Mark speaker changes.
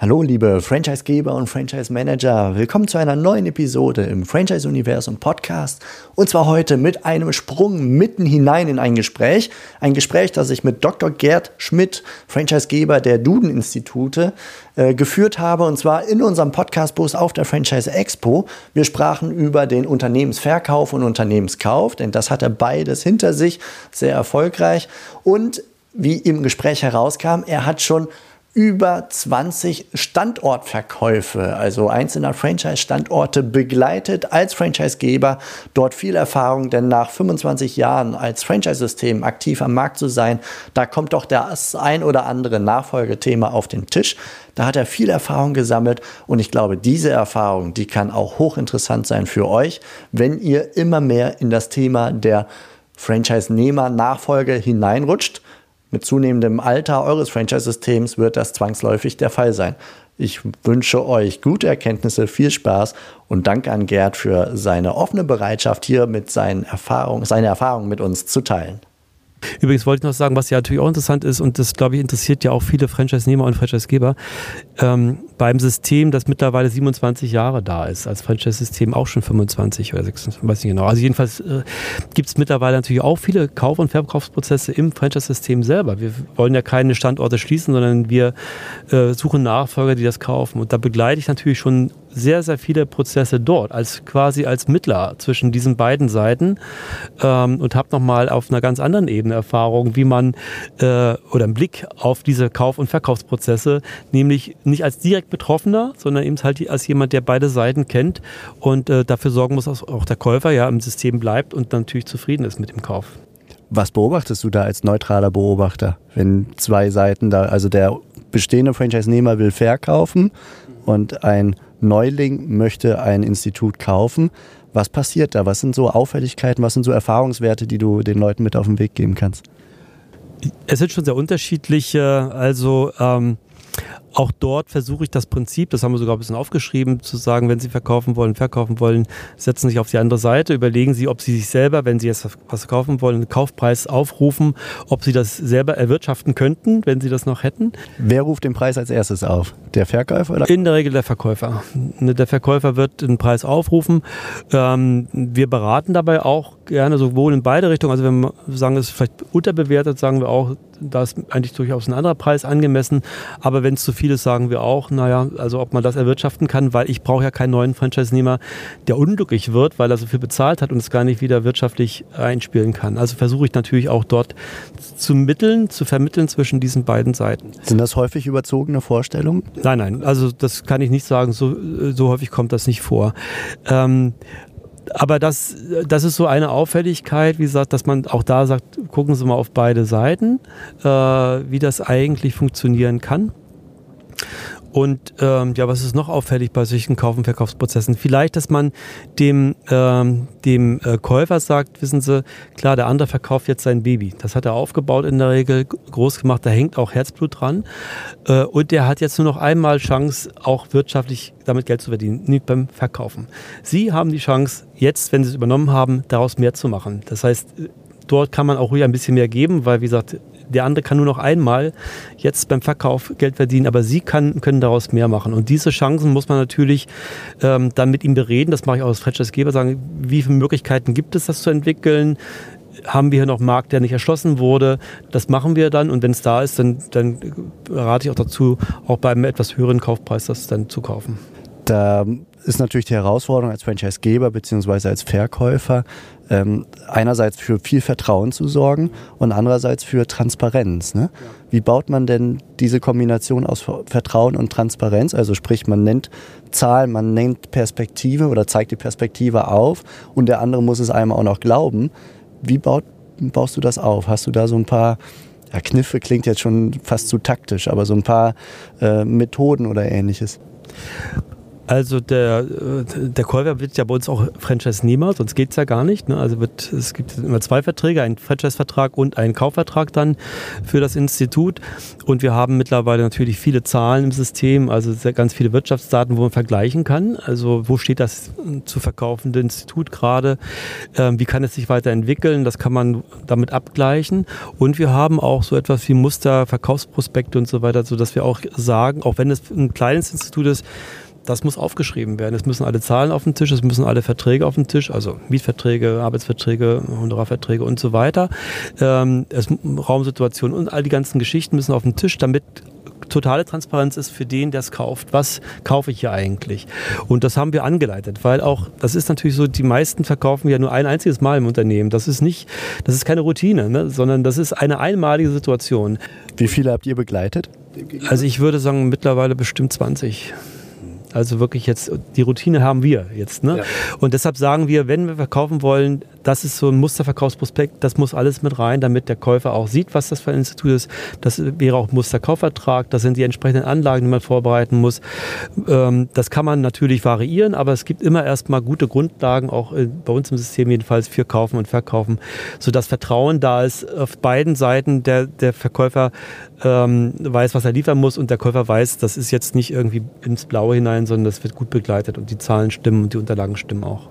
Speaker 1: Hallo liebe Franchisegeber und Franchise Manager, willkommen zu einer neuen Episode im Franchise Universum Podcast. Und zwar heute mit einem Sprung mitten hinein in ein Gespräch, ein Gespräch, das ich mit Dr. Gerd Schmidt, Franchisegeber der Duden Institute, äh, geführt habe. Und zwar in unserem Podcast-Bus auf der Franchise Expo. Wir sprachen über den Unternehmensverkauf und Unternehmenskauf, denn das hat er beides hinter sich, sehr erfolgreich. Und wie im Gespräch herauskam, er hat schon über 20 Standortverkäufe, also einzelner Franchise-Standorte begleitet als Franchisegeber. Dort viel Erfahrung, denn nach 25 Jahren als Franchise-System aktiv am Markt zu sein, da kommt doch das ein oder andere Nachfolgethema auf den Tisch. Da hat er viel Erfahrung gesammelt und ich glaube, diese Erfahrung, die kann auch hochinteressant sein für euch, wenn ihr immer mehr in das Thema der Franchise-Nehmer-Nachfolge hineinrutscht mit zunehmendem Alter eures Franchise-Systems wird das zwangsläufig der Fall sein. Ich wünsche euch gute Erkenntnisse, viel Spaß und danke an Gerd für seine offene Bereitschaft, hier mit seinen Erfahrungen, seine Erfahrungen mit uns zu teilen.
Speaker 2: Übrigens wollte ich noch sagen, was ja natürlich auch interessant ist und das, glaube ich, interessiert ja auch viele Franchise-Nehmer und Franchise-Geber, ähm, beim System, das mittlerweile 27 Jahre da ist, als Franchise-System auch schon 25 oder 26, weiß nicht genau. Also jedenfalls äh, gibt es mittlerweile natürlich auch viele Kauf- und Verkaufsprozesse im Franchise-System selber. Wir wollen ja keine Standorte schließen, sondern wir äh, suchen Nachfolger, die das kaufen. Und da begleite ich natürlich schon sehr, sehr viele Prozesse dort, als quasi als Mittler zwischen diesen beiden Seiten ähm, und habe nochmal auf einer ganz anderen Ebene Erfahrung, wie man äh, oder einen Blick auf diese Kauf- und Verkaufsprozesse, nämlich nicht als direkt Betroffener, sondern eben halt als jemand, der beide Seiten kennt und äh, dafür sorgen muss, dass auch der Käufer ja im System bleibt und natürlich zufrieden ist mit dem Kauf.
Speaker 1: Was beobachtest du da als neutraler Beobachter, wenn zwei Seiten da, also der bestehende Franchise-Nehmer will verkaufen und ein Neuling möchte ein Institut kaufen. Was passiert da? Was sind so Auffälligkeiten, was sind so Erfahrungswerte, die du den Leuten mit auf den Weg geben kannst?
Speaker 2: Es sind schon sehr unterschiedliche. Also ähm, auch dort versuche ich das Prinzip, das haben wir sogar ein bisschen aufgeschrieben, zu sagen, wenn Sie verkaufen wollen, verkaufen wollen, setzen Sie sich auf die andere Seite, überlegen Sie, ob Sie sich selber, wenn Sie jetzt was kaufen wollen, einen Kaufpreis aufrufen, ob Sie das selber erwirtschaften könnten, wenn Sie das noch hätten.
Speaker 1: Wer ruft den Preis als erstes auf? Der Verkäufer? Oder?
Speaker 2: In der Regel der Verkäufer. Der Verkäufer wird den Preis aufrufen. Ähm, wir beraten dabei auch gerne sowohl in beide Richtungen. Also wenn wir sagen, es ist vielleicht unterbewertet, sagen wir auch, da ist eigentlich durchaus ein anderer Preis angemessen. Aber wenn es zu viel ist, sagen wir auch, naja, also ob man das erwirtschaften kann, weil ich brauche ja keinen neuen Franchise-Nehmer, der unglücklich wird, weil er so viel bezahlt hat und es gar nicht wieder wirtschaftlich einspielen kann. Also versuche ich natürlich auch dort zu mitteln, zu vermitteln zwischen diesen beiden Seiten.
Speaker 1: Sind das häufig überzogene Vorstellungen?
Speaker 2: Nein, nein, also das kann ich nicht sagen, so, so häufig kommt das nicht vor. Ähm, aber das, das ist so eine Auffälligkeit, wie gesagt, dass man auch da sagt, gucken Sie mal auf beide Seiten, äh, wie das eigentlich funktionieren kann. Und ähm, ja, was ist noch auffällig bei solchen Kauf- und Verkaufsprozessen? Vielleicht, dass man dem, ähm, dem äh, Käufer sagt, wissen Sie, klar, der andere verkauft jetzt sein Baby. Das hat er aufgebaut in der Regel, groß gemacht, da hängt auch Herzblut dran. Äh, und der hat jetzt nur noch einmal Chance, auch wirtschaftlich damit Geld zu verdienen, nicht beim Verkaufen. Sie haben die Chance, jetzt, wenn Sie es übernommen haben, daraus mehr zu machen. Das heißt, dort kann man auch ruhig ein bisschen mehr geben, weil, wie gesagt, der andere kann nur noch einmal jetzt beim Verkauf Geld verdienen, aber sie kann, können daraus mehr machen. Und diese Chancen muss man natürlich ähm, dann mit ihm bereden. Das mache ich auch als Franchise-Geber, sagen, wie viele Möglichkeiten gibt es, das zu entwickeln? haben wir hier noch einen Markt, der nicht erschlossen wurde. Das machen wir dann und wenn es da ist, dann, dann rate ich auch dazu, auch bei einem etwas höheren Kaufpreis das dann zu kaufen.
Speaker 1: Da ist natürlich die Herausforderung als Franchise-Geber bzw. als Verkäufer, ähm, einerseits für viel Vertrauen zu sorgen und andererseits für Transparenz. Ne? Wie baut man denn diese Kombination aus Vertrauen und Transparenz? Also sprich, man nennt Zahlen, man nennt Perspektive oder zeigt die Perspektive auf und der andere muss es einem auch noch glauben. Wie baut, baust du das auf? Hast du da so ein paar ja, Kniffe klingt jetzt schon fast zu taktisch, aber so ein paar äh, Methoden oder ähnliches?
Speaker 2: Also der, äh, der Käufer wird ja bei uns auch Franchise-Nehmer, sonst geht es ja gar nicht. Ne? Also wird, es gibt immer zwei Verträge, einen Franchise-Vertrag und einen Kaufvertrag dann für das Institut. Und wir haben mittlerweile natürlich viele Zahlen im System, also ganz viele Wirtschaftsdaten, wo man vergleichen kann. Also wo steht das zu verkaufende Institut gerade? Ähm, wie kann es sich weiterentwickeln? Das kann man damit abgleichen. Und wir haben auch so etwas wie Muster, Verkaufsprospekte und so weiter, sodass wir auch sagen, auch wenn es ein kleines Institut ist, das muss aufgeschrieben werden. Es müssen alle Zahlen auf den Tisch, es müssen alle Verträge auf den Tisch, also Mietverträge, Arbeitsverträge, Honorarverträge und so weiter. Ähm, es, Raumsituationen und all die ganzen Geschichten müssen auf den Tisch, damit totale Transparenz ist für den, der es kauft. Was kaufe ich hier eigentlich? Und das haben wir angeleitet, weil auch, das ist natürlich so, die meisten verkaufen ja nur ein einziges Mal im Unternehmen. Das ist nicht, das ist keine Routine, ne? sondern das ist eine einmalige Situation.
Speaker 1: Wie viele habt ihr begleitet?
Speaker 2: Also ich würde sagen, mittlerweile bestimmt 20. Also wirklich jetzt, die Routine haben wir jetzt. Ne? Ja. Und deshalb sagen wir, wenn wir verkaufen wollen, das ist so ein Musterverkaufsprospekt, das muss alles mit rein, damit der Käufer auch sieht, was das für ein Institut ist. Das wäre auch Musterkaufvertrag, das sind die entsprechenden Anlagen, die man vorbereiten muss. Ähm, das kann man natürlich variieren, aber es gibt immer erstmal gute Grundlagen, auch bei uns im System jedenfalls, für Kaufen und Verkaufen, sodass Vertrauen da ist auf beiden Seiten. Der, der Verkäufer ähm, weiß, was er liefern muss und der Käufer weiß, das ist jetzt nicht irgendwie ins Blaue hinein, sondern das wird gut begleitet und die Zahlen stimmen und die Unterlagen stimmen auch.